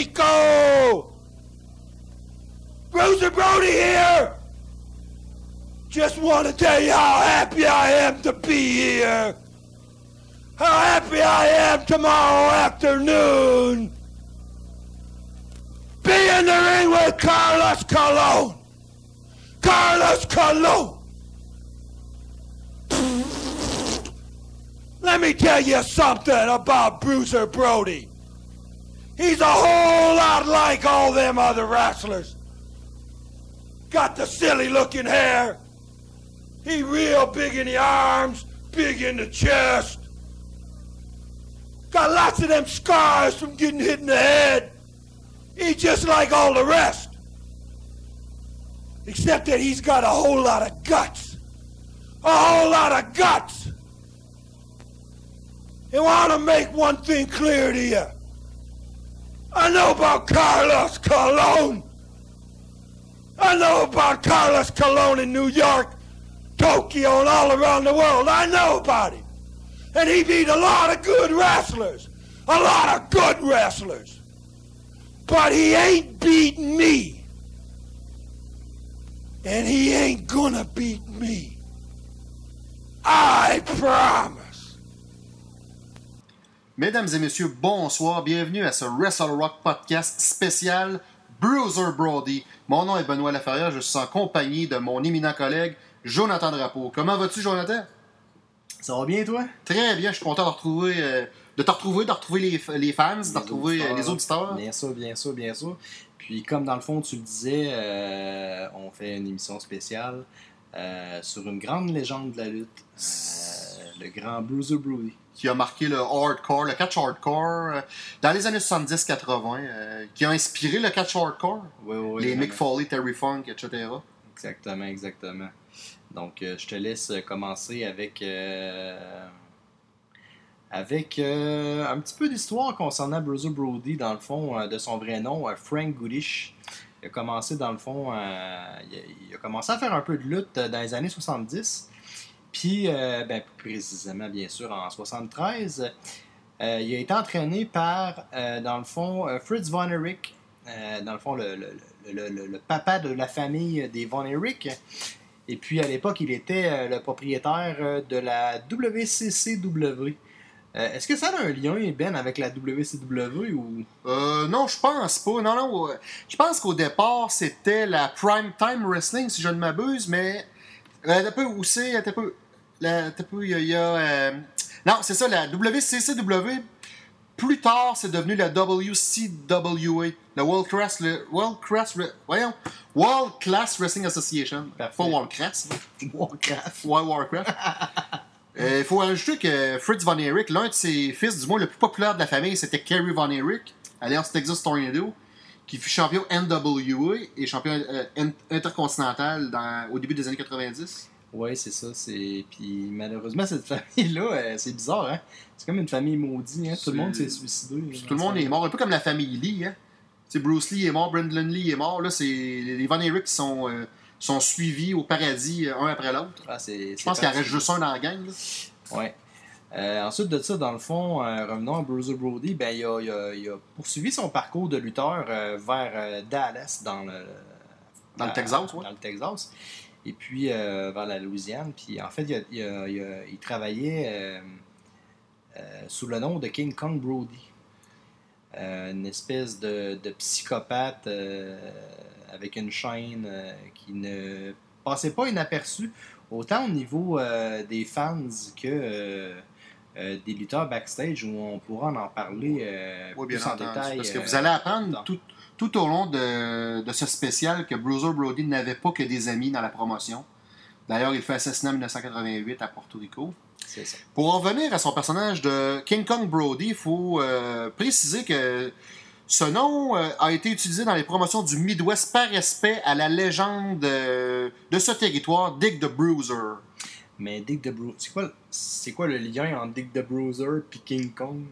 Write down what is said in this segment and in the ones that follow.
Rico! Bruiser Brody here! Just want to tell you how happy I am to be here. How happy I am tomorrow afternoon. Be in the ring with Carlos Colon. Carlos Colon. Let me tell you something about Bruiser Brody. He's a whole lot like all them other wrestlers. Got the silly looking hair. He real big in the arms, big in the chest. Got lots of them scars from getting hit in the head. He's just like all the rest. Except that he's got a whole lot of guts. A whole lot of guts. And I want to make one thing clear to you. I know about Carlos Colon. I know about Carlos Colon in New York, Tokyo, and all around the world. I know about him. And he beat a lot of good wrestlers. A lot of good wrestlers. But he ain't beating me. And he ain't gonna beat me. I promise. Mesdames et messieurs, bonsoir. Bienvenue à ce Wrestle Rock podcast spécial Bruiser Brody. Mon nom est Benoît Laferrière. Je suis en compagnie de mon éminent collègue Jonathan Drapeau. Comment vas-tu, Jonathan? Ça va bien, toi? Très bien. Je suis content de, retrouver, euh, de te retrouver, de retrouver les, les fans, de retrouver euh, les auditeurs. Bien sûr, bien sûr, bien sûr. Puis, comme dans le fond, tu le disais, euh, on fait une émission spéciale sur une grande légende de la lutte, le grand Bruiser Brody qui a marqué le hardcore, le catch hardcore euh, dans les années 70-80, euh, qui a inspiré le catch hardcore. Oui, oui, les Mick Foley, Terry Funk, etc. Exactement, exactement. Donc, euh, je te laisse commencer avec avec un petit peu d'histoire concernant Bruiser Brody, dans le fond, de son vrai nom, Frank Goodish. Il a commencé, dans le fond, il a commencé à faire un peu de lutte dans les années 70. Puis, euh, ben, plus précisément, bien sûr, en 73, euh, il a été entraîné par, euh, dans le fond, Fritz von Erich, dans le fond, le, papa de la famille des von Erich. Et puis, à l'époque, il était le propriétaire de la WCCW. Est-ce que ça a un lien, Ben, avec la WCW ou... non, je pense pas. Non, non. Je pense qu'au départ, c'était la Prime Time Wrestling, si je ne m'abuse, mais un peu où c'est, un peu. un peu, il y a. Euh, non, c'est ça, la WCCW. Plus tard, c'est devenu la WCWA, la World Class, le World Class, voyons, World Class Wrestling Association. Pas World Class. Warcraft. Ouais, Warcraft. Euh, il faut ajouter que Fritz Von Erich, l'un de ses fils, du moins le plus populaire de la famille, c'était Kerry Von Erich, alias Texas Tornado, qui fut champion NWA et champion euh, intercontinental dans, au début des années 90. Oui, c'est ça. C'est... Puis malheureusement, cette famille-là, euh, c'est bizarre. Hein? C'est comme une famille maudite. Hein? Tout le monde s'est suicidé. Tout le monde est mort. Un peu comme la famille Lee. Hein? Bruce Lee est mort, Brendan Lee est mort. Là, c'est les Von Erich qui sont, euh, sont suivis au paradis euh, un après l'autre. Ah, c'est, Je pense qu'il en reste juste un dans la gang. Oui. ensuite de ça, dans le fond, revenons à Bruiser Brody, ben, il, a, il, a, poursuivi son parcours de lutteur vers Dallas, dans le, dans le Texas. Ouais. Dans le Texas et puis euh, vers la Louisiane. Puis en fait, il, travaillait euh, euh, sous le nom de King Kong Brody. une espèce de, psychopathe avec une chaîne qui ne passait pas inaperçu, autant au niveau des fans que des lutteurs backstage, où on pourra en parler plus en détail. Parce que vous allez apprendre tout, tout au long de, ce spécial que Bruiser Brody n'avait pas que des amis dans la promotion. D'ailleurs, il fait assassiner en 1988 à Porto Rico. Ça. Pour en revenir à son personnage de King Kong Brody, il faut euh, préciser que ce nom euh, a été utilisé dans les promotions du Midwest par respect à la légende euh, de ce territoire, Dick the Bruiser. Mais Dick the Bruiser, c'est quoi, c'est quoi le lien entre Dick the Bruiser et King Kong?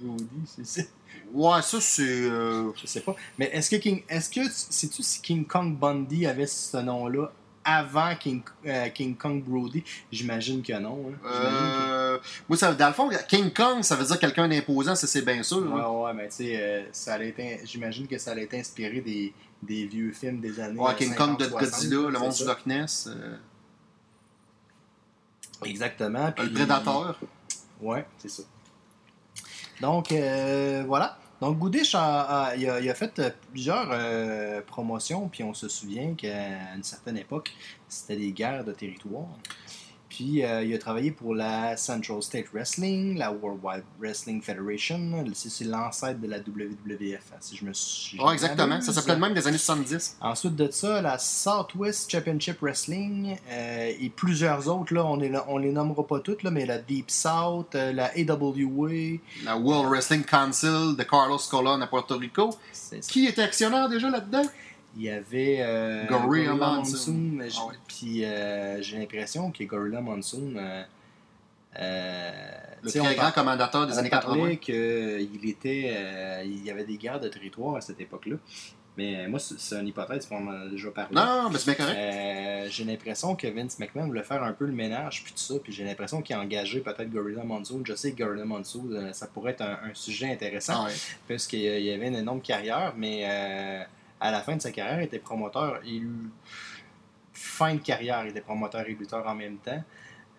Brody? C'est Ouais, ça c'est. Euh, je sais pas. Mais est-ce que King. Est-ce que. Sais-tu si King Kong Bundy avait ce nom-là avant King, euh, King Kong Brody? J'imagine que non. Hein. Euh, Moi, ça, dans le fond, King Kong, ça veut dire quelqu'un d'imposant, ça c'est bien sûr. Ouais, là. ouais, mais tu sais, euh, ça allait être- j'imagine que ça allait être inspiré des, des vieux films des années. Ouais, King Kong de 50, 60, Godzilla, le monde du Loch Ness, Exactement. le puis- Prédateur. Ouais, c'est ça. Donc, euh, voilà. Donc, Goodish, a, a- il, a, il a fait euh, plusieurs euh, promotions, puis on se souvient qu'à une certaine époque, c'était des guerres de territoire. Puis, euh, il a travaillé pour la Central State Wrestling, la Worldwide Wrestling Federation. C'est l'ancêtre de la WWF, hein, si je me suis. Ouais, exactement. Ça s'appelait même des années 70. Ensuite de ça, la Southwest Championship Wrestling euh, et plusieurs autres, là, on, les, on les nommera pas toutes, là, mais la Deep South, euh, la AWA, La World Wrestling Council de Carlos Colon à Puerto Rico. Qui était actionnaire déjà là-dedans? Il y avait euh, Gorilla Gorilla Monsoon. Ah ouais. puis euh, j'ai l'impression que Gorilla Monsoon, euh, euh, Le très grand commandateur des on années parlait 80. qu'il était, euh, il y avait des guerres de territoire à cette époque-là, mais moi c'est une hypothèse, on en a déjà parlé. Non, mais c'est bien correct. Euh, j'ai l'impression que Vince McMahon voulait faire un peu le ménage puis tout ça, puis j'ai l'impression qu'il a engagé peut-être Gorilla Monsoon. Je sais que Gorilla Monsoon, ça pourrait être un, un sujet intéressant Ah ouais. parce qu'il y avait une énorme carrière, mais euh, à la fin de sa carrière, il était promoteur et fin de carrière, il était promoteur et lutteur en même temps.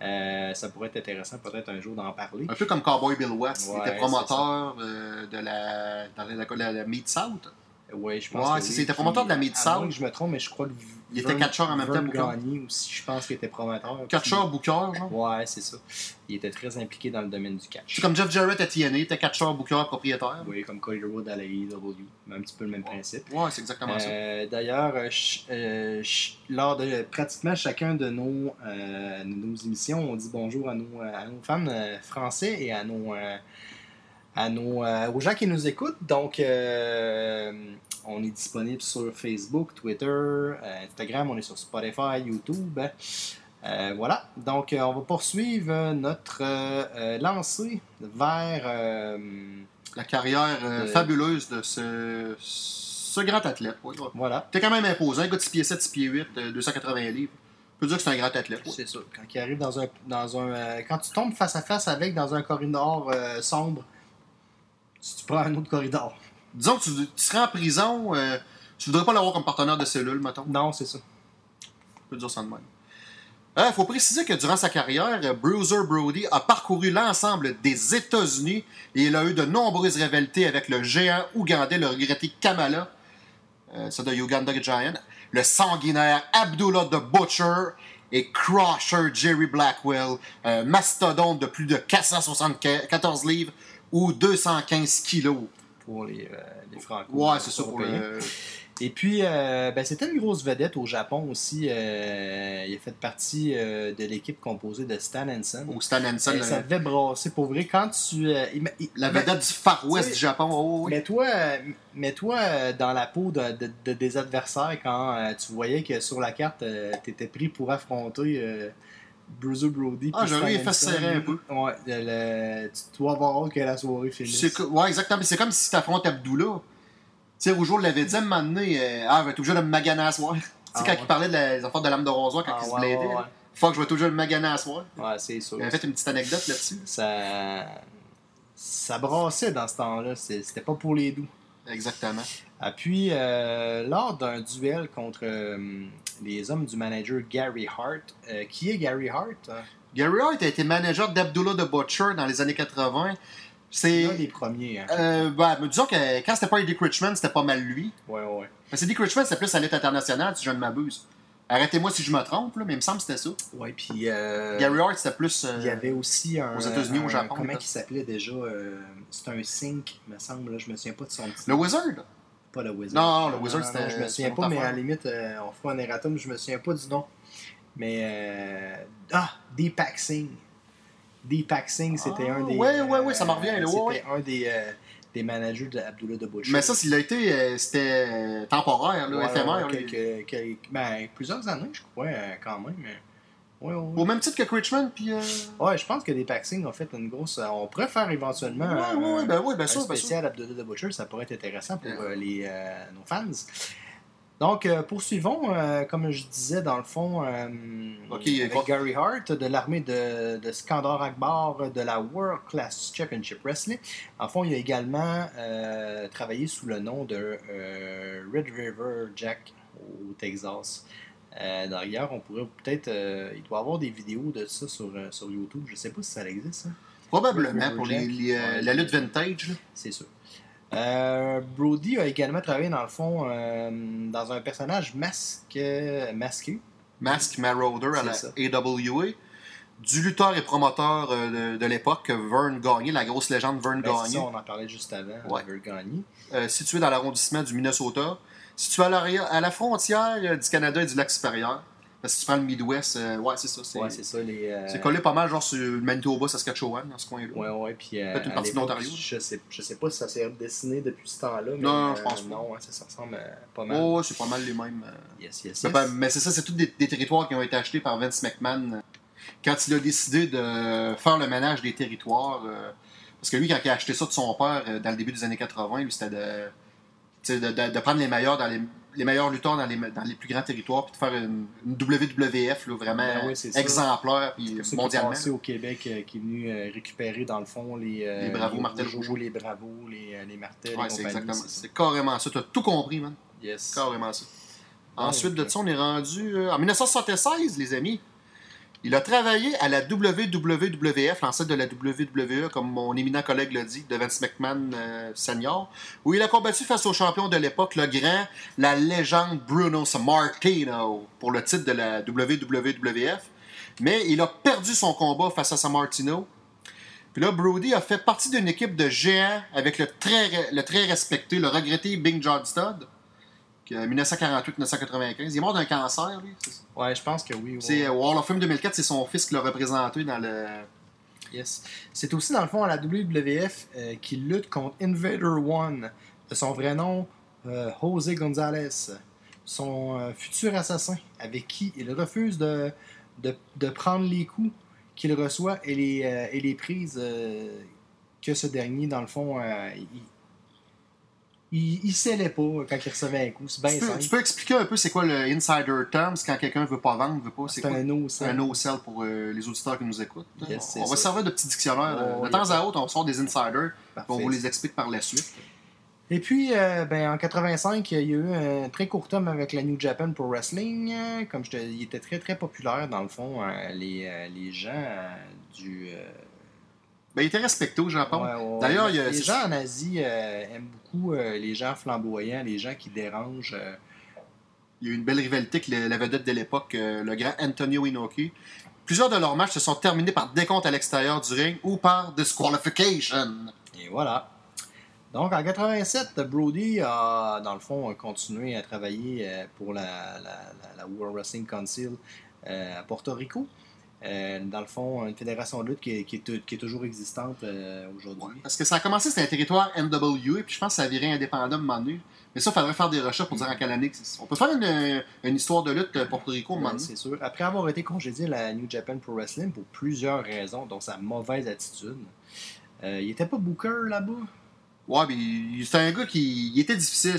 Euh, ça pourrait être intéressant peut-être un jour d'en parler. Un peu comme Cowboy Bill West. il Ouais, était promoteur euh, de la, dans la, la, la Mid South. Oui, je pense Ouais, oui. c'était promoteur de la Mid-South. je me trompe, mais je crois que Il était catcheur en même temps, Vern. Gagne aussi, je pense qu'il était promoteur. Catcher, Puis- Booker, genre? Ouais, c'est ça. Il était très impliqué dans le domaine du catch. C'est comme Jeff Jarrett à TNA, il était catcher, Booker, propriétaire. Oui, comme Cody Rhodes à la AEW. Un petit peu le même principe. Ouais, c'est exactement ça. Euh, D'ailleurs, euh, euh, lors de pratiquement chacun de nos, euh, nos émissions, on dit bonjour à nos, à nos fans français et à nos, à nos, euh, aux gens qui nous écoutent. Donc, euh, on est disponible sur Facebook, Twitter, euh, Instagram, on est sur Spotify, YouTube. Euh, voilà. Donc, euh, on va poursuivre notre euh, lancée vers. La carrière fabuleuse de ce, ce grand athlète. Ouais. voilà. T'es quand même imposant, un gars de 6 pieds 7, 6 pieds 8, euh, 280 livres. On peut dire que c'est un grand athlète. ouais. C'est ça. Quand il arrive dans un. Dans un quand tu tombes face à face avec dans un corridor sombre, si tu prends un autre corridor. Disons que tu, tu serais en prison, euh, tu voudrais pas l'avoir comme partenaire de cellule, mettons. Non, c'est ça. On peut dire ça de même. Il faut préciser que durant sa carrière, euh, Bruiser Brody a parcouru l'ensemble des États-Unis et il a eu de nombreuses rivalités avec le géant ougandais, le regretté Kamala, euh, c'est de Uganda Giant, le sanguinaire Abdullah the Butcher et Crusher Jerry Blackwell, un mastodonte de plus de 474 livres ou 215 kilos. Pour les, euh, les franco Ouais, c'est ça pour le. Et puis, euh, ben, c'était une grosse vedette au Japon aussi. euh, il a fait partie euh, de l'équipe composée de Stan Hansen. Au Stan Hansen, le- ça devait brasser pour vrai. Quand tu. euh, la mais- vedette du Far West du Japon. Oh, oui. Mets-toi euh, mets-toi, euh, dans la peau de, de- de- des adversaires quand tu voyais que sur la carte, tu étais pris pour affronter Bruiser Brody. Ah, j'aurais fait serrer un peu. Ouais, le- tu dois avoir hâte que la soirée finisse. Ouais, exactement. C'est comme si tu affrontes Abdullah. Tu sais, Rougeau l'avait dit à un moment donné, euh, ah, je vais de me maganer à soir. Tu sais, Ah, quand ouais. il parlait de la- des affaires de lame de rasoir, quand Ah, il se ouais, bladait, ouais, faut que je vais toujours le maganer à soir. ouais. Ouais, c'est sûr. Il avait fait une petite anecdote là-dessus. Ça, ça brassait dans ce temps-là. C'était pas pour les doux. Exactement. Ah, puis, euh, lors d'un duel contre euh, les hommes du manager Gary Hart, euh, qui est Gary Hart hein? Gary Hart a été manager d'Abdullah the Butcher dans les années 80. C'est. L'un des premiers. Hein? Mais disons que quand c'était pas Eddie Richmond, c'était pas mal lui. Ouais, ouais. Parce que Eddie Richmond, c'était plus à lutte internationale, si je ne m'abuse. Arrêtez-moi si je me trompe, là, mais il me semble que c'était ça. Ouais, puis. euh, Gary Hart, c'était plus. euh, Il y avait aussi un. aux États-Unis, au Japon, Comment il s'appelait déjà euh, C'est un sync, me semble. Là, je me souviens pas de son petit Le Wizard? Pas le Wizard. Non, le Wizard, c'était- Je me souviens pas, mais à la limite, euh, on fera un erratum, je me souviens pas du nom. Mais. euh, Ah Deepak Singh. Deepak Singh, c'était Ah, un des. ouais, ouais, ouais, ça me revient, là, C'était un des, euh, des managers d'Abdullah de Butcher. Mais ça, s'il a été. euh, c'était euh, temporaire, là, Ouais, éphémère. ouais, là. quelques- quelques- ben, plusieurs années, je crois, euh, quand même. Au même titre que Richmond, puis. euh, Ouais, je pense que des Singh ont fait une grosse. euh, On pourrait faire éventuellement. Ouais, un- ouais, ouais, ben oui, ben un ben spécial Abdullah the Butcher, ça pourrait être intéressant pour euh, les, euh, nos fans. Donc, poursuivons, comme je disais, dans le fond, avec Gary Hart de l'armée de, de Skandar Akbar de la World Class Championship Wrestling. En fond, il a également travaillé sous le nom de Red River Jack au Texas. Euh, D'ailleurs, on pourrait peut-être. euh, il doit y avoir des vidéos de ça sur, euh, sur YouTube. Je sais pas si ça existe, ça. Probablement pour les, euh, Ouais. la lutte vintage. C'est sûr. Brody a également travaillé, dans le fond, dans un personnage masqué, masqué Mask Marauder à la ça. AWA. Du lutteur et promoteur de, de l'époque, Vern Gagné, la grosse légende Vern Ben, c'est Gagné, ça, on en parlait juste avant. Ouais. Vern Gagné. situé dans l'arrondissement du Minnesota, situé à, l'arrière- à la frontière euh, du Canada et du lac supérieur. Parce que tu prends le Midwest, euh, ouais, c'est ça. C'est Ouais, c'est ça. Les, euh, c'est collé pas mal, genre sur le Manitoba, Saskatchewan, dans ce coin-là. Ouais, ouais. Puis, euh, Peut-être une partie de l'Ontario. Je sais, je sais pas si ça s'est dessiné depuis ce temps-là. mais, Non, je pense pas. Non, ouais, ça, ça ressemble pas mal. Oh, ouais, c'est pas mal les mêmes. Yes, yes, Mais, c'est ça, c'est tous des, des territoires qui ont été achetés par Vince McMahon quand il a décidé de faire le ménage des territoires. parce que lui, quand il a acheté ça de son père dans le début des années 80, lui, c'était de, tu de, de- de prendre les meilleurs dans les, les meilleurs lutteurs dans les, dans les plus grands territoires, puis de faire une, une WWF là, vraiment Ben oui, c'est exemplaire, puis mondialement. passés au Québec, euh, qui est venu euh, récupérer, dans le fond, les, euh, Les Bravos, les Martel les Bravos, les, euh, les Martel, Ouais, c'est exactement c'est. C'est carrément ça. Tu as tout compris, man. Yes. Carrément ça. Ensuite de ça, on est rendu en 1976, les amis. Il a travaillé à la WWF, l'ancêtre de la WWE, comme mon éminent collègue l'a dit, de Vince McMahon euh, senior, où il a combattu face au champion de l'époque, le grand, la légende Bruno Sammartino, pour le titre de la WWF. Mais il a perdu son combat face à Sammartino. Puis là, Brody a fait partie d'une équipe de géants avec le très, le très respecté, le regretté Bing John Studd, 1948-1995. Il est mort d'un cancer, lui. c'est ça? Ouais, je pense que oui. ouais. C'est euh, Wall of Fame 2004, c'est son fils qui l'a représenté dans le. Yes. C'est aussi, dans le fond, à la WWF euh, qui lutte contre Invader One, de son vrai nom, euh, José Gonzalez, son euh, futur assassin, avec qui il refuse de, de, de prendre les coups qu'il reçoit et les, euh, et les prises que ce dernier, dans le fond, il, il, il scellait pas quand il recevait un coup. C'est bien tu, peux, tu peux expliquer un peu c'est quoi le insider terms quand quelqu'un veut pas vendre, veut pas, c'est C'est quoi un no un no-sell pour euh, les auditeurs qui nous écoutent? Yes, on on va servir de petits dictionnaires. euh, Oh, de temps à autre, on sort des insiders, on vous les explique par la suite. Et puis, euh, ben, en 85, il y a eu un très court terme avec la New Japan Pro Wrestling. Euh, Comme je te il était très très populaire dans le fond. euh, les, euh, les gens euh, du. euh, Ben, il était respecté au Japon. ouais, ouais, D'ailleurs, il y a- les gens en Asie euh, aiment beaucoup euh, les gens flamboyants, les gens qui dérangent. euh, Il y a eu une belle rivalité avec le- la vedette de l'époque, euh, le grand Antonio Inoki. Plusieurs de leurs matchs se sont terminés par décompte à l'extérieur du ring ou par disqualification. et voilà. Donc en 87, Brody a, dans le fond, continué à travailler pour la, la- la- la World Wrestling Council à Porto Rico. Euh, dans le fond, une fédération de lutte qui est, qui est- qui est toujours existante euh, aujourd'hui. Parce que ça a commencé, c'était un territoire NWA, puis je pense que ça a viré indépendant à un moment donné. Mais ça, il faudrait faire des recherches pour dire en quelle année. On peut faire une, une histoire de lutte euh, Porto Rico Ouais, c'est sûr. Après avoir été congédié à la New Japan Pro Wrestling pour plusieurs raisons, dont sa mauvaise attitude, euh, il était pas booker là-bas. Ouais, mais c'était un gars qui il était difficile.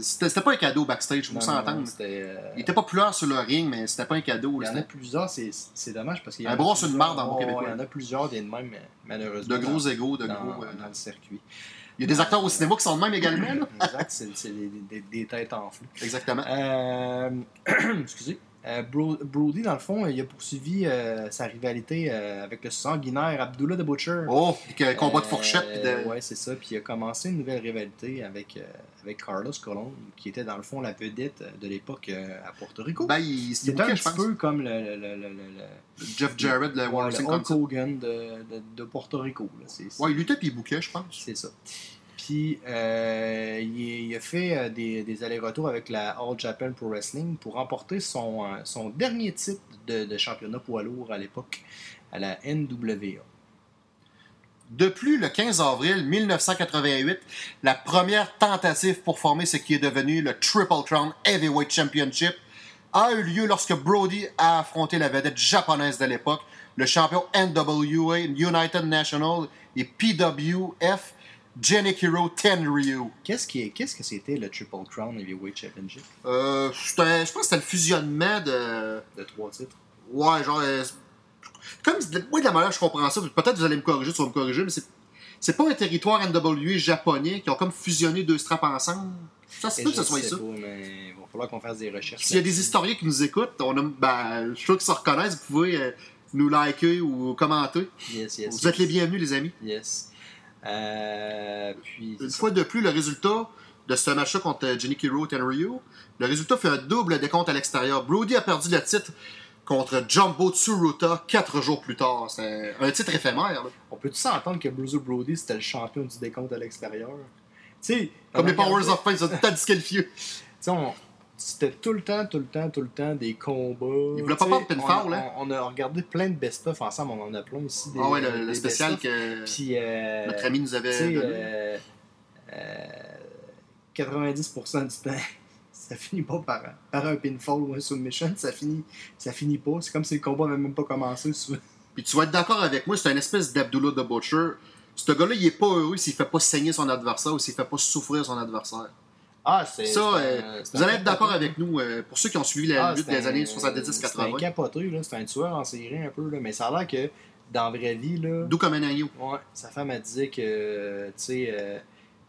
C'était pas un cadeau backstage, faut s'entendre. euh, Il était populaire sur le ring, mais c'était pas un cadeau. Il y en a plusieurs, c'est c'est dommage parce qu'il y en Un a bras sur une marde en bon ouais, québécois. Il y en a plusieurs des de même, malheureusement. De gros dans- égaux, de dans, gros. euh, dans le circuit. Il y a des acteurs au cinéma qui sont de même également. Exact, c'est des têtes en flou. Exactement. Euh, excusez. Euh, Bro- Brody, dans le fond, il a poursuivi euh, sa rivalité euh, avec le sanguinaire Abdullah the Butcher. Oh, puis que combat de fourchette. de... Ouais, c'est ça. Puis il a commencé une nouvelle rivalité avec, avec Carlos Colon, qui était dans le fond la vedette de l'époque à Porto Rico. Ben, C'était un petit pense. peu comme le, le, le, le- Jeff Jarrett, le Hulk. Hogan de, de, de Porto Rico. là. Ouais, il luttait puis il bouquait, je pense. c'est ça. Euh, il, a fait euh, des, allers-retours avec la All Japan Pro Wrestling pour remporter son, euh, dernier titre de, de championnat poids lourd à l'époque à la NWA. De plus, le 15 avril 1988, la première tentative pour former ce qui est devenu le Triple Crown Heavyweight Championship a eu lieu lorsque Brody a affronté la vedette japonaise de l'époque, le champion NWA, United National et PWF, Genikiro Tenryu. Qu'est-ce qui est- qu'est-ce que c'était le Triple Crown Heavyweight Championship? Euh, c'était- je pense que c'était le fusionnement de. de trois titres Ouais, genre. euh, comme. Moi, de la manière que je comprends ça, peut-être vous allez me corriger, tu vas me corriger, mais c'est. C'est pas un territoire NWA japonais qui ont comme fusionné deux straps ensemble. Ça se peut que ce soit ça. pas, mais il va falloir qu'on fasse des recherches. S'il y a des historiens qui nous écoutent, on a, ben, je suis sûr qu'ils se reconnaissent, vous pouvez euh, nous liker ou commenter. Yes, yes, Vous êtes les bienvenus, les amis. Yes. Euh, puis. Une fois de plus, le résultat de ce match-là contre euh, Genikiro Tenryu, le résultat fait un double décompte à l'extérieur. Brody a perdu le titre contre Jumbo Tsuruta quatre jours plus tard. C'est un titre éphémère. là. On peut-tu s'entendre que Bruiser Brody c'était le champion du décompte à l'extérieur? Tu sais, Comme les Powers of Pain, ils ont tout on- c'était tout le temps, tout le temps, tout le temps des combats. Ils voulaient pas de pinfall, hein? on, on a regardé plein de best-of ensemble, on en a plein ici. Des, Ah ouais, le, spécial que Puis, euh, notre ami nous avait donné. euh, euh, 90% du temps, ça finit pas par, par un pinfall ou un submission, ça finit, ça finit pas. C'est comme si le combat n'avait même pas commencé. souvent. Puis tu vas être d'accord avec moi, c'est une espèce d'Abdullah the Butcher. Ce gars-là, il est pas heureux s'il fait pas saigner son adversaire ou s'il fait pas souffrir son adversaire. Ah, c'est. Ça, euh, vous allez être d'accord avec nous, euh, pour ceux qui ont suivi la Ah, lutte des un- années C'est un 70-80. capoté, là. C'est un tueur en série un peu, là. Mais ça a l'air que dans la vraie vie, là. D'où comme un agneau. Ouais, sa femme a dit que, tu sais, euh,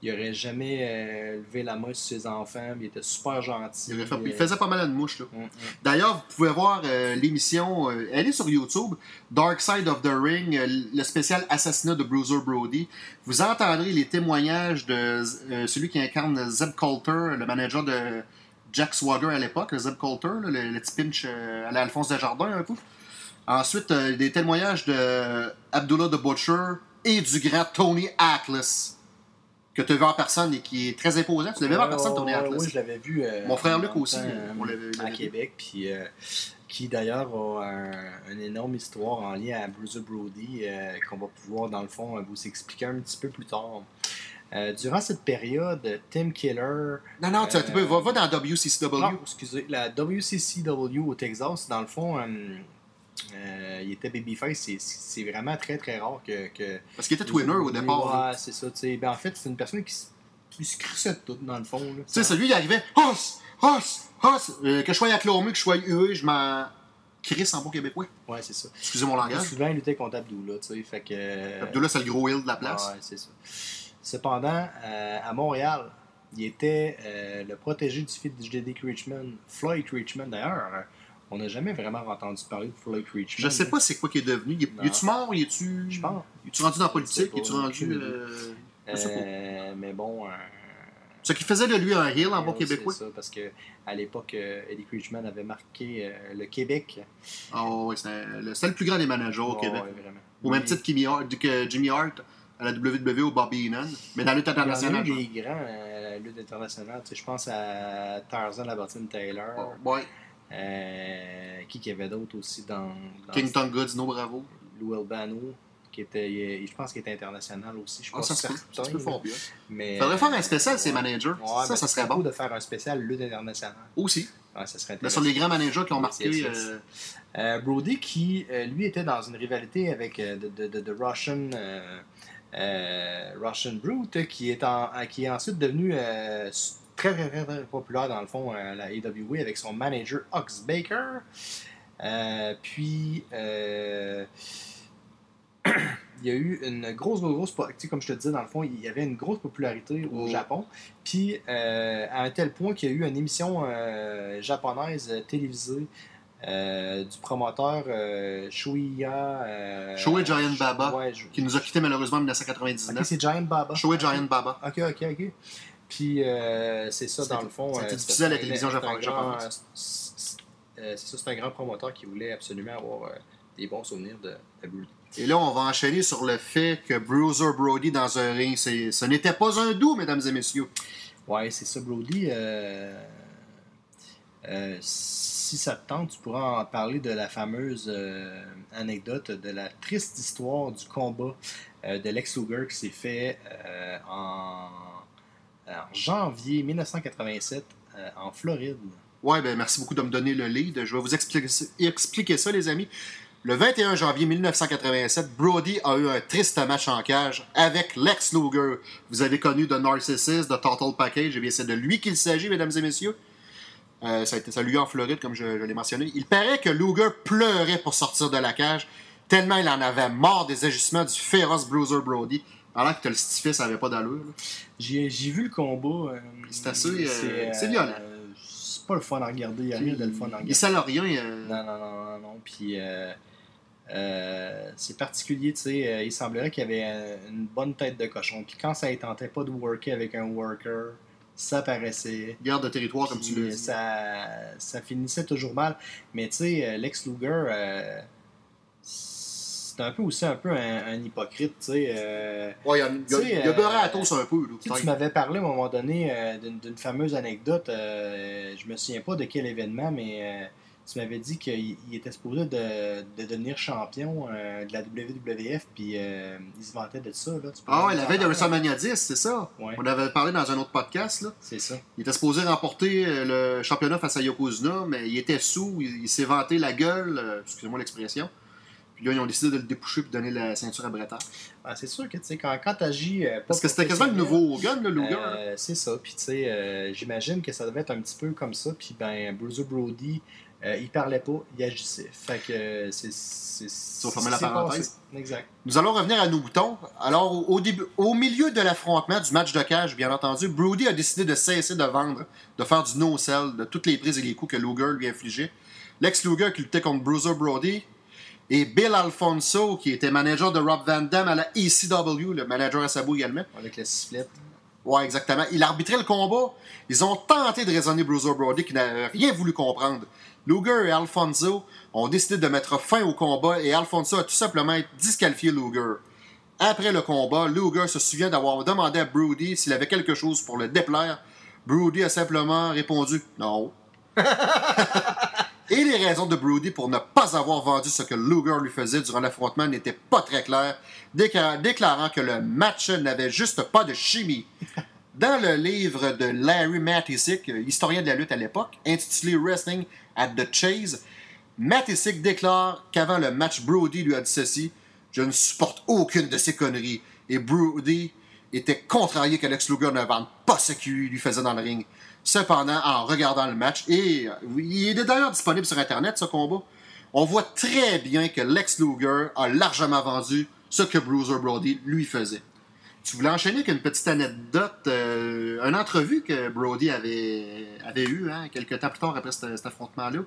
il aurait jamais euh, levé la main sur ses enfants, il était super gentil. Il, fait- il euh, faisait pas mal à une mouche. Là. hum, hum. D'ailleurs, vous pouvez voir euh, l'émission, euh, elle est sur YouTube, Dark Side of the Ring, le spécial Assassinat de Bruiser Brody. Vous entendrez les témoignages de celui qui incarne Zeb Coulter, le manager de Jack Swagger à l'époque, Zeb Coulter, là, le, le petit pinch à la Alphonse Desjardins un peu. Ensuite, des témoignages de Abdullah the Butcher et du grand Tony Atlas, que tu as vu en personne et qui est très imposant. Tu l'avais vu en personne, ouais, Atlas. Oui, je l'avais vu. euh, Mon frère Luc aussi, euh, on l'avait- à. Québec, puis euh, qui d'ailleurs a un- une énorme histoire en lien à Bruiser Brody euh, qu'on va pouvoir, dans le fond, vous expliquer un petit peu plus tard. Euh, durant cette période, Tim Keller. Non, non, tu Euh, va, va dans WCCW. Non, excusez, la WCCW au Texas, dans le fond, euh, il était babyface. C'est- vraiment très très rare que. que Parce qu'il était twinner au départ. Ouais, c'est ça. Ben, en fait, c'est une personne qui, s- qui se crissait de tout, dans le fond. Tu sais, celui, il arrivait, Hoss! Hoss! Hoss! Euh, que je sois acclamé, que je sois hué, je m'en crisse en beau québécois. Ouais, c'est ça. Excusez mon langage. Souvent, il luttait contre Abdullah, tu sais. Fait que. euh, Abdullah, c'est le gros hill de la place. Ouais, c'est ça. Cependant, euh, à Montréal, il était le protégé du fils de Dick Richmond, Floyd Richmond. D'ailleurs, on n'a jamais vraiment entendu parler de Floyd Richmond. Je sais pas c'est quoi qui est devenu. Il est- est-tu mort? Il est-tu. Je pense. Il est-tu rendu dans la politique? est-tu rendu. euh, je sais pas. Euh, mais bon. euh, Ce qui faisait de lui un hill en bon c'est québécois. ça, parce que à l'époque, euh, Eddie Richmond avait marqué euh, le Québec. Oh, c'était le, c'était le plus grand des managers au Québec. ouais, vraiment. Au même titre que Jimmy Hart à la WWE ou Bobby Heenan. Mais dans la lutte Il y en a internationale. eu des grands euh, à la lutte internationale. Tu sais, je pense à Tarzan Labertine Taylor. genre. Ouais. Euh, qui qu'il y avait d'autres aussi dans, dans Kington Goods, no bravo. Lou Albano, qui était, je pense qu'il était international aussi. Je Ah, pas ça se peut. certain, Ça se peut fort bien. Mais, Faudrait faire un euh, spécial, ces ouais. managers. Ouais, ça, ça serait bon. de faire un spécial lutte internationale. Aussi. Ouais, ça serait Mais sur les grands managers qui ont marqué. Yes, yes. euh, Euh, Brody, qui euh, lui était dans une rivalité avec euh, de, de, de- de Russian, euh, euh, Russian Brute, qui est, en, euh, qui est ensuite devenu euh, très, très, très, très populaire dans le fond à la AWA avec son manager Ox Baker. Euh, puis, euh, il y a eu une grosse, grosse, grosse, comme je te disais, dans le fond, il y avait une grosse popularité au Oh. Japon. Puis, euh, à un tel point qu'il y a eu une émission euh, japonaise euh, télévisée euh, du promoteur euh, Shuya. Euh, Shoei Giant Baba, Ouais, je- qui nous a quittés malheureusement en Ok, 1999. c'est Giant Baba. Shoei Giant Baba. Ok, ok, ok. Puis euh, c'est ça, dans le fond. euh, diffusé à la télévision japonaise. c'est- euh, C'est ça, c'est un grand promoteur qui voulait absolument avoir des bons souvenirs de, de Brody. Et là, on va enchaîner sur le fait que Bruiser Brody dans un ring, ce n'était pas un doux, mesdames et messieurs. Ouais, c'est ça, Brody. euh, euh, si ça te tente, tu pourras en parler de la fameuse euh, anecdote, de la triste histoire du combat de Lex Luger qui s'est fait en, en janvier 1987 euh, en Floride. Ouais, ben merci beaucoup de me donner le lead. Je vais vous expliquer, ça, les amis. Le 21 janvier 1987, Brody a eu un triste match en cage avec Lex Luger. Vous avez connu de Narcissus, de Total Package. Eh bien, c'est de lui qu'il s'agit, mesdames et messieurs. Euh, ça, a été, lieu en Floride, comme je, je l'ai mentionné. Il paraît que Luger pleurait pour sortir de la cage, tellement il en avait marre des agissements du féroce Bruiser Brody. Alors que le stiffé, ça n'avait pas d'allure. J'ai vu le combat. euh, C'est assez, euh, c'est violent. euh, c'est pas le fun à regarder. Il n'y a rien de le fun à Il regarder. est salarié. euh, Non, non, non, non, non. Puis euh, euh, c'est particulier, tu sais. euh, il semblerait qu'il y avait euh, une bonne tête de cochon. Puis quand ça ne tentait pas de worker avec un worker, ça paraissait. garde de territoire, comme tu euh, dit. ça, ça finissait toujours mal. Mais tu sais, euh, Lex Luger, euh, c'est un peu aussi un peu un, un hypocrite, tu sais. euh, Ouais, il y a, y y beurré à toast un peu. Là, tu m'avais parlé à un moment donné euh, d'une fameuse anecdote. euh, je me souviens pas de quel événement, mais euh, tu m'avais dit qu'il il était supposé de, de devenir champion euh, de la WWF, puis euh, il se vantait de ça. Là. Tu peux Ah ouais, la veille de? WrestleMania 10, c'est ça? Ouais, On avait parlé dans un autre podcast. Là. c'est ça. Il était supposé remporter le championnat face à Yokozuna, mais il était sous, il, il s'est vanté la gueule, euh, excusez-moi l'expression. Puis là, ils ont décidé de le dépoucher et de donner la ceinture à Bret Hart. Ah, c'est sûr que tu sais, quand, quand tu agis. Parce que c'était quasiment le nouveau Hogan, le Luger. Euh, c'est ça. Puis, tu sais, euh, j'imagine que ça devait être un petit peu comme ça. Puis, ben, Bruiser Brody, euh, il parlait pas, il agissait. Fait que euh, c'est. fermer la parenthèse. passé. Exact. Nous allons revenir à nos boutons. Alors, au, au début, au milieu de l'affrontement du match de cage, bien entendu, Brody a décidé de cesser de vendre, de faire du no-sell, de toutes les prises et les coups que Luger lui infligeait. Lex Luger qui luttait contre Bruiser Brody et Bill Alfonso qui était manager de Rob Van Dam à la ECW, le manager à Sabu également. Avec le sifflet. Ouais, exactement. Il arbitrait le combat. Ils ont tenté de raisonner Bruiser Brody qui n'avait rien voulu comprendre. Luger et Alfonso ont décidé de mettre fin au combat et Alfonso a tout simplement disqualifié Luger. Après le combat, Luger se souvient d'avoir demandé à Brody s'il avait quelque chose pour le déplaire. Brody a simplement répondu non. et les raisons de Brody pour ne pas avoir vendu ce que Luger lui faisait durant l'affrontement n'étaient pas très claires, décla- déclarant que le match n'avait juste pas de chimie. Dans le livre de Larry Matisic, historien de la lutte à l'époque, intitulé Wrestling at the Chase, Matisic déclare qu'avant le match, Brody lui a dit ceci Je ne supporte aucune de ces conneries. Et Brody était contrarié que Lex Luger ne vende pas ce qu'il lui faisait dans le ring. Cependant, en regardant le match, et euh, il est d'ailleurs disponible sur Internet, ce combat, on voit très bien que Lex Luger a largement vendu ce que Bruiser Brody lui faisait. Tu voulais enchaîner avec une petite anecdote, euh, une entrevue que Brody avait, avait eue hein, quelques temps plus tard après cet, cet affrontement-là,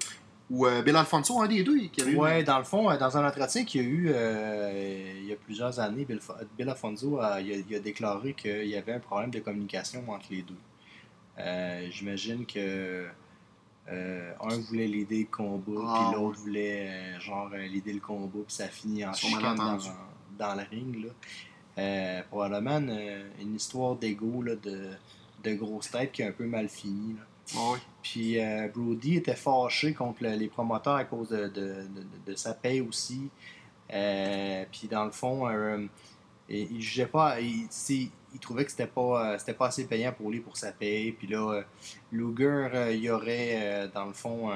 où euh, Bill Alfonso, un des deux, qui avait eu- Ouais, dans le fond, euh, dans un entretien qu'il y a eu euh, il y a plusieurs années, Bill, Fo- Bill Afonso a, il a, il a déclaré qu'il y avait un problème de communication entre les deux. Euh, J'imagine que euh, un voulait l'aider le combat, Ah, puis l'autre voulait euh, genre l'aider le combat, puis ça finit en chicane dans, dans le ring. Là. Probablement une, une histoire d'ego de, de grosse tête qui a un peu mal fini. là. Ah. Puis euh, Brody était fâché contre le- les promoteurs à cause de, de- de- de sa paye aussi. Euh, puis dans le fond, euh, il, il jugeait pas. Il, il trouvait que c'était pas, euh, c'était pas assez payant pour lui pour sa paye. Puis là, euh, Luger, euh, il y aurait dans le fond.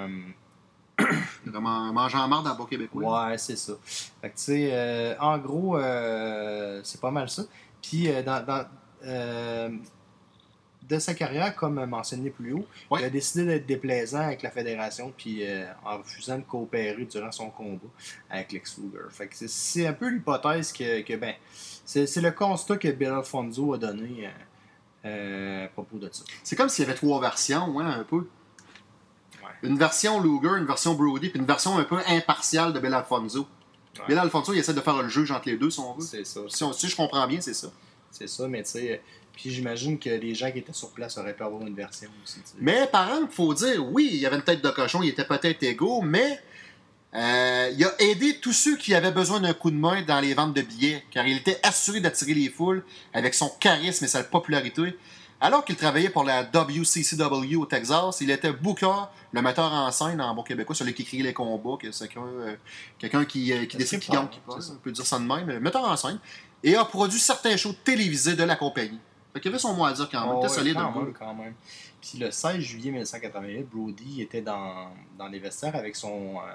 manger en marde dans le bas québécois. Ouais, c'est ça. Fait que, tu sais, euh, en gros, euh, c'est pas mal ça. Puis, dans, dans, euh, de sa carrière, comme mentionné plus haut, Ouais. il a décidé d'être déplaisant avec la fédération, puis euh, en refusant de coopérer durant son combat avec Lex Luger. Fait que c'est- un peu l'hypothèse que, que, ben, c'est le constat que Bill Alfonso a donné euh, euh, à propos de ça. C'est comme s'il y avait trois versions, hein, un peu. Une version Luger, une version Brody, puis une version un peu impartiale de Bill Alfonso. Ouais. Bill Alfonso, il essaie de faire le juge entre les deux, si on veut. C'est ça. Si, on- si je comprends bien, c'est ça. C'est ça, mais tu sais, puis j'imagine que les gens qui étaient sur place auraient pu avoir une version aussi. tu sais. Mais par contre, faut dire, oui, il y avait une tête de cochon, il était peut-être égaux, mais euh, il a aidé tous ceux qui avaient besoin d'un coup de main dans les ventes de billets, car il était assuré d'attirer les foules avec son charisme et sa popularité. Alors qu'il travaillait pour la WCCW au Texas, il était booker, le metteur en scène en bon québécois, celui qui criait les combats, que c'est quelqu'un euh, quelqu'un qui, euh, qui décide qui gagne, qui passe, on peut dire ça de même, metteur en scène, et a produit certains shows télévisés de la compagnie. Fait qu'il avait son mot à dire quand même, Oh, il était solide. quand même, quand même. Puis le 16 juillet 1988, Brody était dans, dans les vestiaires avec son. euh,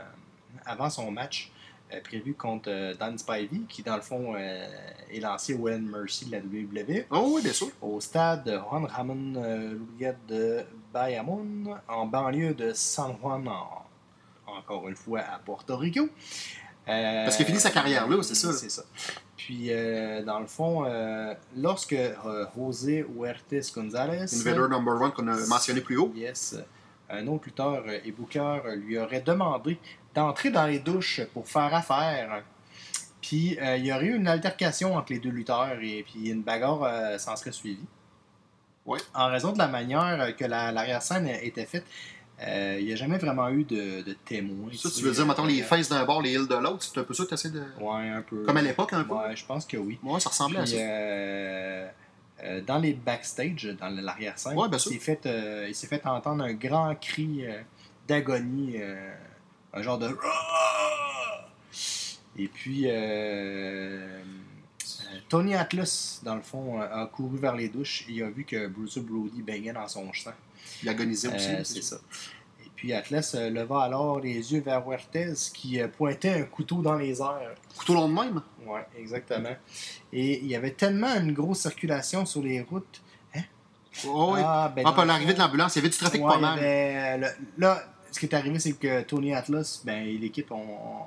avant son match. euh, prévu contre euh, Dan Spivey, qui dans le fond est lancé au Mercy de la WWE, Oh oui, bien sûr. au stade Juan Ramon Luguet de Bayamon, en banlieue de San Juan, en- encore une fois à Porto Rico. Parce qu'il a fini sa carrière là, c'est ça, là. C'est ça. Puis, euh, dans le fond, euh, lorsque euh, José Huertes González, Invader number one qu'on a mentionné plus haut. yes, un autre lutteur et booker lui aurait demandé d'entrer dans les douches pour faire affaire. Puis, il y aurait eu une altercation entre les deux lutteurs et puis une bagarre s'en serait suivie. Ouais. En raison de la manière que la- l'arrière-scène était faite, euh, il n'y a jamais vraiment eu de, de témoins. Ça, tu sais. veux dire, mettons, les Euh, faces d'un bord, les heels de l'autre, c'est un peu ça que tu essaies de. Ouais, un peu. Comme à l'époque, un peu? Ouais, je pense que oui. Ouais, ça ressemblait à ça. euh, euh, dans les backstage, dans l'arrière-scène, Ouais, il s'est fait, fait entendre un grand cri d'agonie, un genre de. Et puis, Tony Atlas, dans le fond, a couru vers les douches et a vu que Bruce Brody baignait dans son sang. Il agonisait aussi. Euh, c'est ça. Et puis Atlas euh, leva alors les yeux vers Huertez qui euh, pointait un couteau dans les airs. Couteau long de même? Ouais, exactement. Et il y avait tellement une grosse circulation sur les routes. Oh, oui. Ah, ben, Ah, dans l'arrivée de l'ambulance, il y avait du trafic ouais, pas mal. le- là, ce qui est arrivé, c'est que Tony Atlas, ben, et l'équipe ont,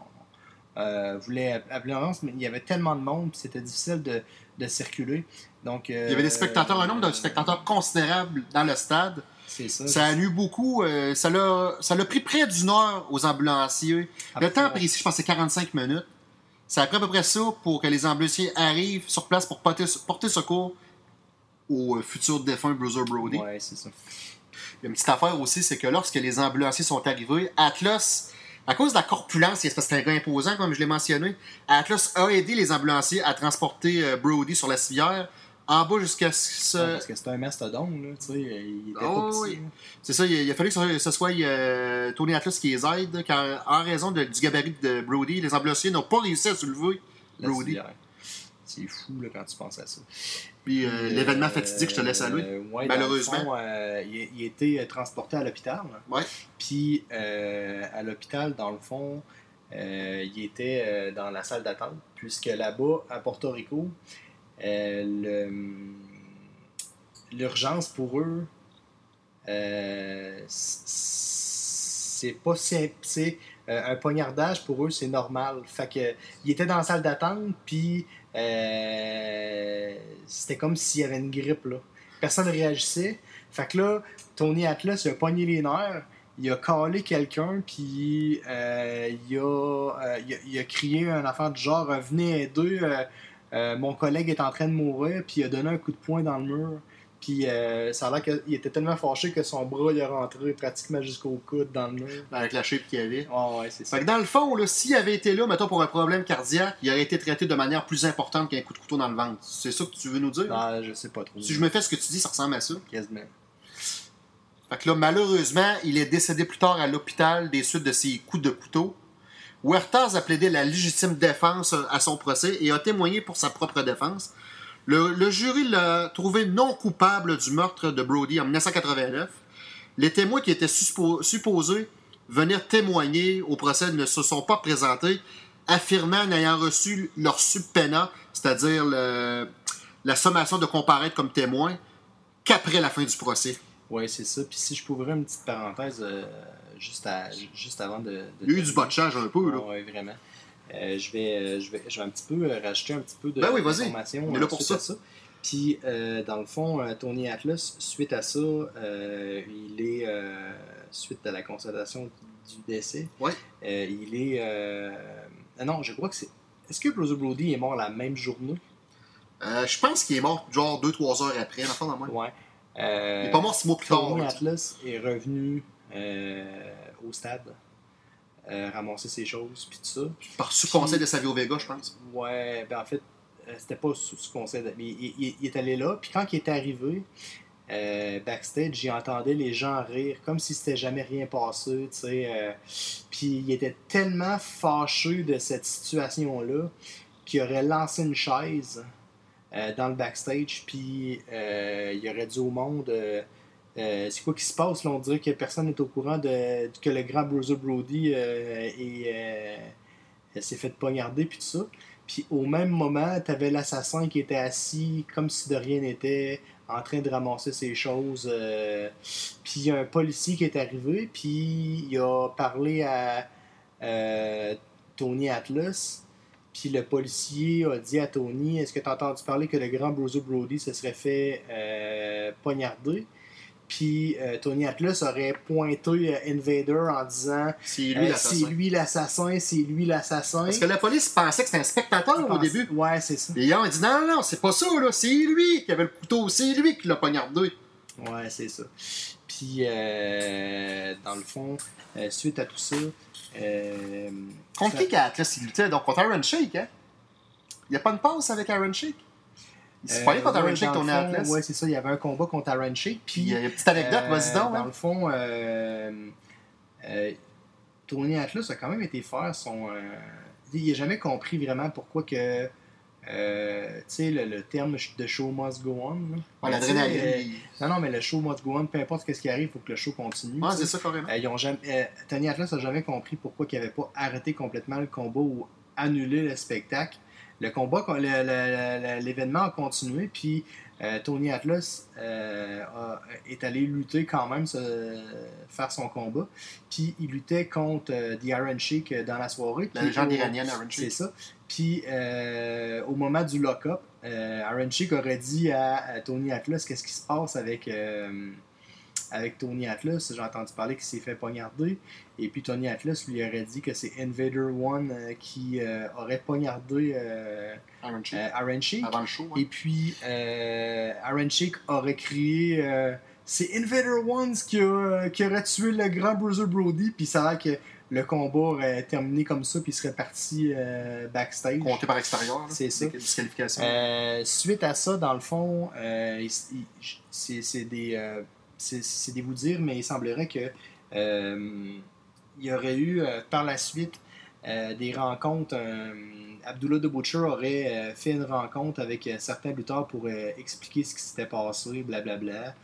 euh, voulait appeler l'ambulance, mais il y avait tellement de monde, puis c'était difficile de, de circuler. Donc, euh, Il y avait des spectateurs, un nombre de spectateurs considérable dans le stade. C'est ça. Ça a nu beaucoup. euh, ça l'a pris près d'une heure aux ambulanciers. Le temps précis, je pense, c'est 45 minutes. Ça a pris à peu près ça pour que les ambulanciers arrivent sur place pour porter, porter secours au euh, futur défunt Bruiser Brody. Ouais, c'est ça. Il y a une petite affaire aussi, c'est que lorsque les ambulanciers sont arrivés, Atlas, à cause de la corpulence, parce que c'était un gars imposant, comme je l'ai mentionné, Atlas a aidé les ambulanciers à transporter euh, Brody sur la civière en bas jusqu'à ce Ouais, parce que c'était un mastodonte, là, tu sais, il était Oh, pas petit. oui. là. C'est ça, il, il a fallu que ce, soit euh, Tony Atlas qui les aide, car en raison de- du gabarit de Brody, les ambulanciers n'ont pas réussi à soulever Brody. C'est fou là, quand tu penses à ça. Puis euh, l'événement euh, fatidique, je te laisse à lui. euh, ouais, Malheureusement. fond, euh, il, il a été euh, transporté à l'hôpital. Ouais. Puis euh, à l'hôpital, dans le fond, euh, il était euh, dans la salle d'attente, puisque là-bas, à Porto Rico, euh, l'urgence pour eux, euh, c'est pas simple. euh, un poignardage pour eux, c'est normal. Fait que il était dans la salle d'attente, puis euh, c'était comme s'il y avait une grippe là. Personne ne réagissait. Fait que là, Tony Atlas il a pogné les nerfs, il a calé quelqu'un, puis euh, il, a, euh, il, a, crié un affaire du genre euh, Venez aider, euh, euh, mon collègue est en train de mourir, puis il a donné un coup de poing dans le mur. Puis euh, ça a l'air qu'il était tellement fâché que son bras il est rentré pratiquement jusqu'au coude dans le mur. Avec la shape qu'il y avait. Ouais, c'est ça. Fait que dans le fond, s'il avait été là, mettons pour un problème cardiaque, il aurait été traité de manière plus importante qu'un coup de couteau dans le ventre. C'est ça que tu veux nous dire? Non, je sais pas trop. Si je me fais ce que tu dis, ça ressemble à ça. Quasiment. Fait que là, malheureusement, il est décédé plus tard à l'hôpital des suites de ses coups de couteau. Huertas a plaidé la légitime défense à son procès et a témoigné pour sa propre défense. Le, jury l'a trouvé non coupable du meurtre de Brody en 1989. Les témoins qui étaient supposés venir témoigner au procès ne se sont pas présentés, affirmant n'ayant reçu leur subpena, c'est-à-dire la sommation de comparaître comme témoin, qu'après la fin du procès. Ouais, c'est ça. Puis si je peux ouvrir une petite parenthèse euh, juste, à, juste avant de. de Il y a eu du botchage un peu, là. Oui, vraiment. Euh, je, vais, euh, je, vais, je vais un petit peu euh, rajouter un petit peu de Ben oui, vas-y. d'informations On est là pour ça. Puis, euh, dans le fond, Tony Atlas, suite à ça, euh, il est, suite à la constatation du décès, Ouais. il est... ah non, je crois que c'est... Est-ce que Bruce Brody est mort la même journée? Je pense qu'il est mort genre 2-3 heures après, la fin moi. Ouais. Il est pas mort 6 mois plus tard. Tony. Atlas est revenu au stade, euh, ramasser ses choses, puis tout ça. Par sous conseil de Savio Vega, je pense. Ouais, ben en fait, euh, c'était pas sous ce conseil, de- mais il, il- il est allé là, puis quand il est arrivé, euh, backstage, j'ai entendu les gens rire, comme si c'était jamais rien passé, tu sais. euh, puis il était tellement fâché de cette situation-là qu'il aurait lancé une chaise euh, dans le backstage, puis euh, il aurait dit au monde. Euh, c'est quoi qui se passe là? On dirait que personne n'est au courant de, que le grand Bruiser Brody euh, euh, s'est fait poignarder, puis tout ça. Puis au même moment, t'avais l'assassin qui était assis comme si de rien n'était, en train de ramasser ses choses. puis il y a un policier qui est arrivé, puis il a parlé à Tony Atlas. Puis le policier a dit à Tony Est-ce que tu as entendu parler que le grand Bruiser Brody se serait fait poignarder Puis euh, Tony Atlas aurait pointé euh, Invader en disant C'est lui euh, l'assassin. C'est lui l'assassin, c'est lui l'assassin. Parce que la police pensait que c'était un spectateur au début. Ouais, c'est ça. Et on dit non, non, non, c'est pas ça, là. C'est lui qui avait le couteau. C'est lui qui l'a poignardé. Ouais, c'est ça. Puis, euh, dans le fond, suite à tout ça. euh, Contre ça- qui qu'Atlas il luttait Donc contre Iron Shake, hein Il n'y a pas une passe avec Iron Shake Il s'est euh, contre Iron le font, Atlas? Ouais, c'est ça. Il y avait un combat contre Aaron Shake. Puis il y a une petite anecdote, euh, vas-y donc. Dans hein. le fond, euh, euh, Tony Atlas a quand même été faire son. euh, il n'a jamais compris vraiment pourquoi que. euh, tu sais, le, le terme de show must go on. Ouais, L'adrénaline. euh, non, non, mais le show must go on, peu importe ce qui arrive, il faut que le show continue. Ouais, c'est ça, carrément. Euh, ils ont jamais, euh, Tony Atlas n'a jamais compris pourquoi il n'avait pas arrêté complètement le combat ou annulé le spectacle. Le combat, l'événement a continué, puis euh, Tony Atlas euh, a- est allé lutter quand même, faire son combat. Puis il luttait contre euh, The Iron Sheik euh, dans la soirée. La légende iranienne, Iron C'est Shake. ça. Puis au moment du lock-up, Aaron Sheik aurait dit à, à Tony Atlas qu'est-ce qui se passe avec, avec Tony Atlas. J'ai entendu parler qu'il s'est fait poignarder. Et puis Tony Atlas lui aurait dit que c'est Invader One euh, qui euh, aurait poignardé Iron Shake. euh, Sheik. Hein. Et puis Aaron Sheik aurait crié c'est Invader One qui, a- qui aurait tué le grand Bruiser Brody. Puis ça a l'air que le combat aurait terminé comme ça, puis il serait parti euh, backstage. Compté par extérieur. là. C'est ça. Disqualification. Euh, suite à ça, dans le fond, euh, c'est des, c'est des vous dire, mais il semblerait que euh, il y aurait eu euh, par la suite euh, des rencontres. Abdullah de Butcher aurait fait une rencontre avec certains lutteurs pour expliquer ce qui s'était passé, blablabla.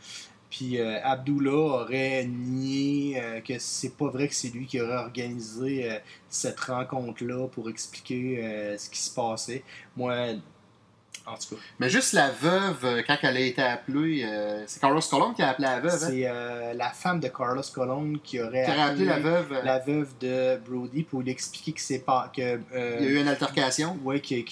Puis euh, Abdullah aurait nié que c'est pas vrai que c'est lui qui aurait organisé cette rencontre-là pour expliquer ce qui se passait. Moi, en tout cas, Mais juste la veuve, euh, quand elle a été appelée, euh, c'est Carlos Colon qui a appelé la veuve. Hein? c'est euh, la femme de Carlos Colon qui aurait Qui appelé la veuve. euh, la veuve de Brody pour lui expliquer que c'est pas que euh, Il y a eu une altercation? ouais, qu'il y a eu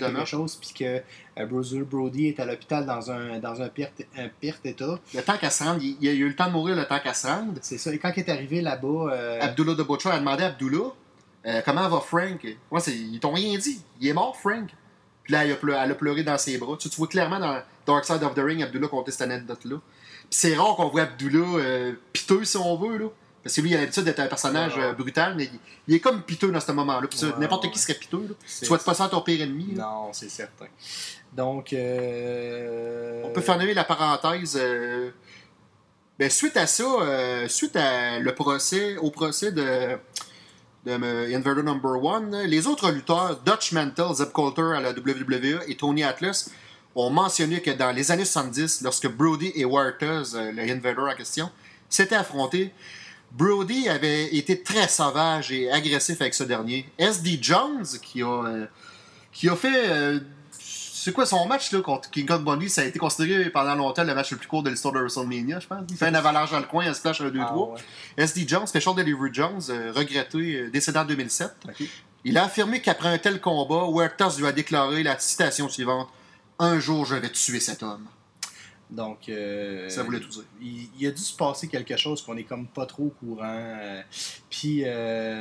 quelque chose puis que Bruiser Brody est à l'hôpital dans un dans un pire, un pire état. Le temps qu'elle se rende, il il y a eu le temps de mourir le temps qu'elle se rende. C'est ça. Et quand il est arrivé là-bas, euh, Abdullah de Butcher a demandé à Abdullah euh, comment va Frank? Ouais, c'est- ils t'ont rien dit. Il est mort, Frank. Puis là, elle a, pleuré, elle a pleuré dans ses bras. Tu, tu vois clairement dans Dark Side of the Ring, Abdullah comptait cette anecdote-là. Puis c'est rare qu'on voit Abdullah euh, piteux, si on veut. Là. Parce que lui, il a l'habitude d'être un personnage euh, brutal, mais il, il est comme piteux dans ce moment-là. Puis n'importe qui serait piteux. Là. Tu vas te passer à ton pire ennemi. Non, c'est certain. Donc, euh, On peut fermer la parenthèse. euh, ben, suite à ça, euh, suite à le procès, au procès de, euh, Inverter Number One, les autres lutteurs, Dutch Mantle, Zeb Coulter à la WWE et Tony Atlas, ont mentionné que dans les années 70, lorsque Brody et Wartez, euh, le Invader en question, s'étaient affrontés, Brody avait été très sauvage et agressif avec ce dernier. SD Jones, qui a, euh, qui a fait. C'est quoi son match là, contre King Kong Bundy? Ça a été considéré pendant longtemps le match le plus court de l'histoire de WrestleMania, je pense. Il fait une avalanche dans le coin, un splash 1, 2, 3. ah, ouais. SD Jones, Special Delivery Jones, euh, regretté, euh, décédé en 2007. Ok. Il a affirmé qu'après un tel combat, Huertas lui a déclaré la citation suivante Un jour, je vais tuer cet homme. Donc, euh, Ça voulait tout dire. il, il a dû se passer quelque chose qu'on est comme pas trop au courant. Puis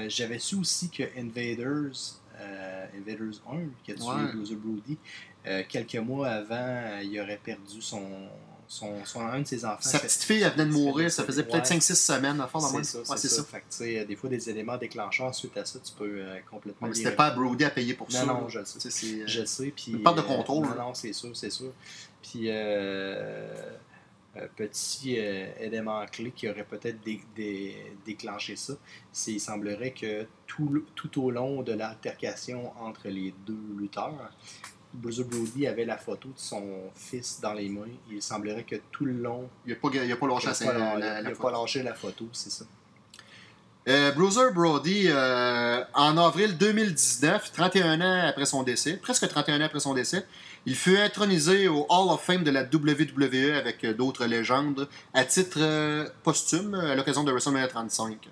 j'avais su aussi que Invaders, Invaders 1, qui a tué Ouais. Bruiser Brody, euh, quelques mois avant, euh, il aurait perdu son, son, son- un de ses enfants. Sa petite fille, elle venait de mourir, ça faisait peut-être ouais. 5-6 semaines, à fond, dans C'est ça, Ouais, c'est ça. Fait que, tu sais, des fois, des éléments déclencheurs suite à ça, tu peux euh, complètement. Mais les C'était pas à Brody à payer pour Non, ça. non, là. je le sais. Je sais, puis... Une part de euh, contrôle, non, hein. non, c'est sûr, c'est sûr. Puis, euh, petit élément clé qui aurait peut-être dé- dé- déclenché ça, c'est il semblerait que tout, le- tout au long de l'altercation entre les deux lutteurs, Bruiser Brody avait la photo de son fils dans les mains. Il semblerait que tout le long, Il a pas, il a pas lâché il n'a la, il a pas lâché la photo, c'est ça. Euh, Bruiser Brody, euh, en avril 2019, 31 ans après son décès, presque 31 ans après son décès, il fut intronisé au Hall of Fame de la WWE avec euh, d'autres légendes à titre euh, posthume à l'occasion de WrestleMania 35.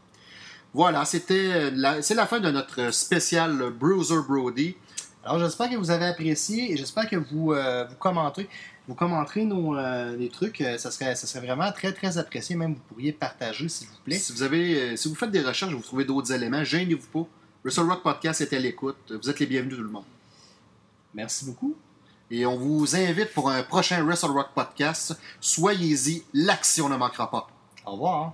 Voilà, c'était la, c'est la fin de notre spécial Bruiser Brody. Alors, j'espère que vous avez apprécié et j'espère que vous, euh, vous commentez. Vous commenterez nos, euh, les trucs. euh, ça, serait, ça serait vraiment très, très apprécié. Même, vous pourriez partager, s'il vous plaît. Si vous, avez, si vous faites des recherches et vous trouvez d'autres éléments, gênez-vous pas. Wrestle Rock Podcast est à l'écoute. Vous êtes les bienvenus tout le monde. Merci beaucoup. Et on vous invite pour un prochain Wrestle Rock Podcast. Soyez-y, l'action ne manquera pas. Au revoir.